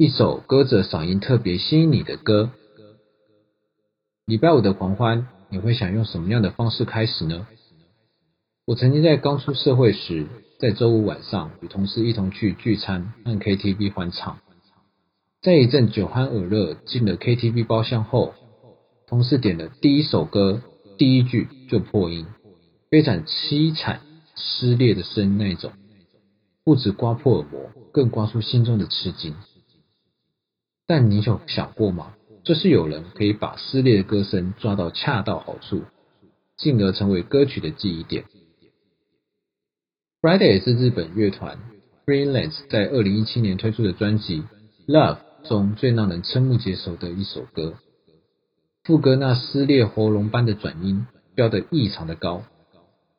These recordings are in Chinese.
一首歌者嗓音特别吸引你的歌。礼拜五的狂欢，你会想用什么样的方式开始呢？我曾经在刚出社会时，在周五晚上与同事一同去聚餐和 KTV 欢唱，在一阵酒酣耳热进了 KTV 包厢后，同事点的第一首歌，第一句就破音，非常凄惨撕裂的声音那种，不止刮破耳膜，更刮出心中的吃惊。但你有想过吗？这是有人可以把撕裂的歌声抓到恰到好处，进而成为歌曲的记忆点。Friday 是日本乐团 Freelance 在二零一七年推出的专辑《Love》中最让人瞠目结舌的一首歌。副歌那撕裂喉咙般的转音飙得异常的高，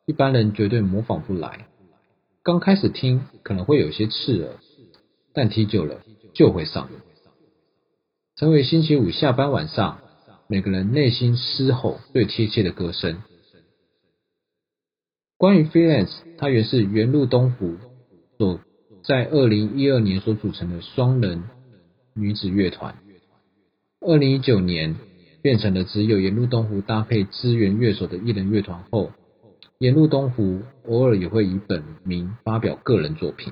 一般人绝对模仿不来。刚开始听可能会有些刺耳，但听久了就会上瘾，成为星期五下班晚上每个人内心嘶吼最贴切的歌声。关于 Freelance，它原是原路东湖所在二零一二年所组成的双人女子乐团，二零一九年变成了只有沿路东湖搭配支援乐手的一人乐团后，沿路东湖偶尔也会以本名发表个人作品。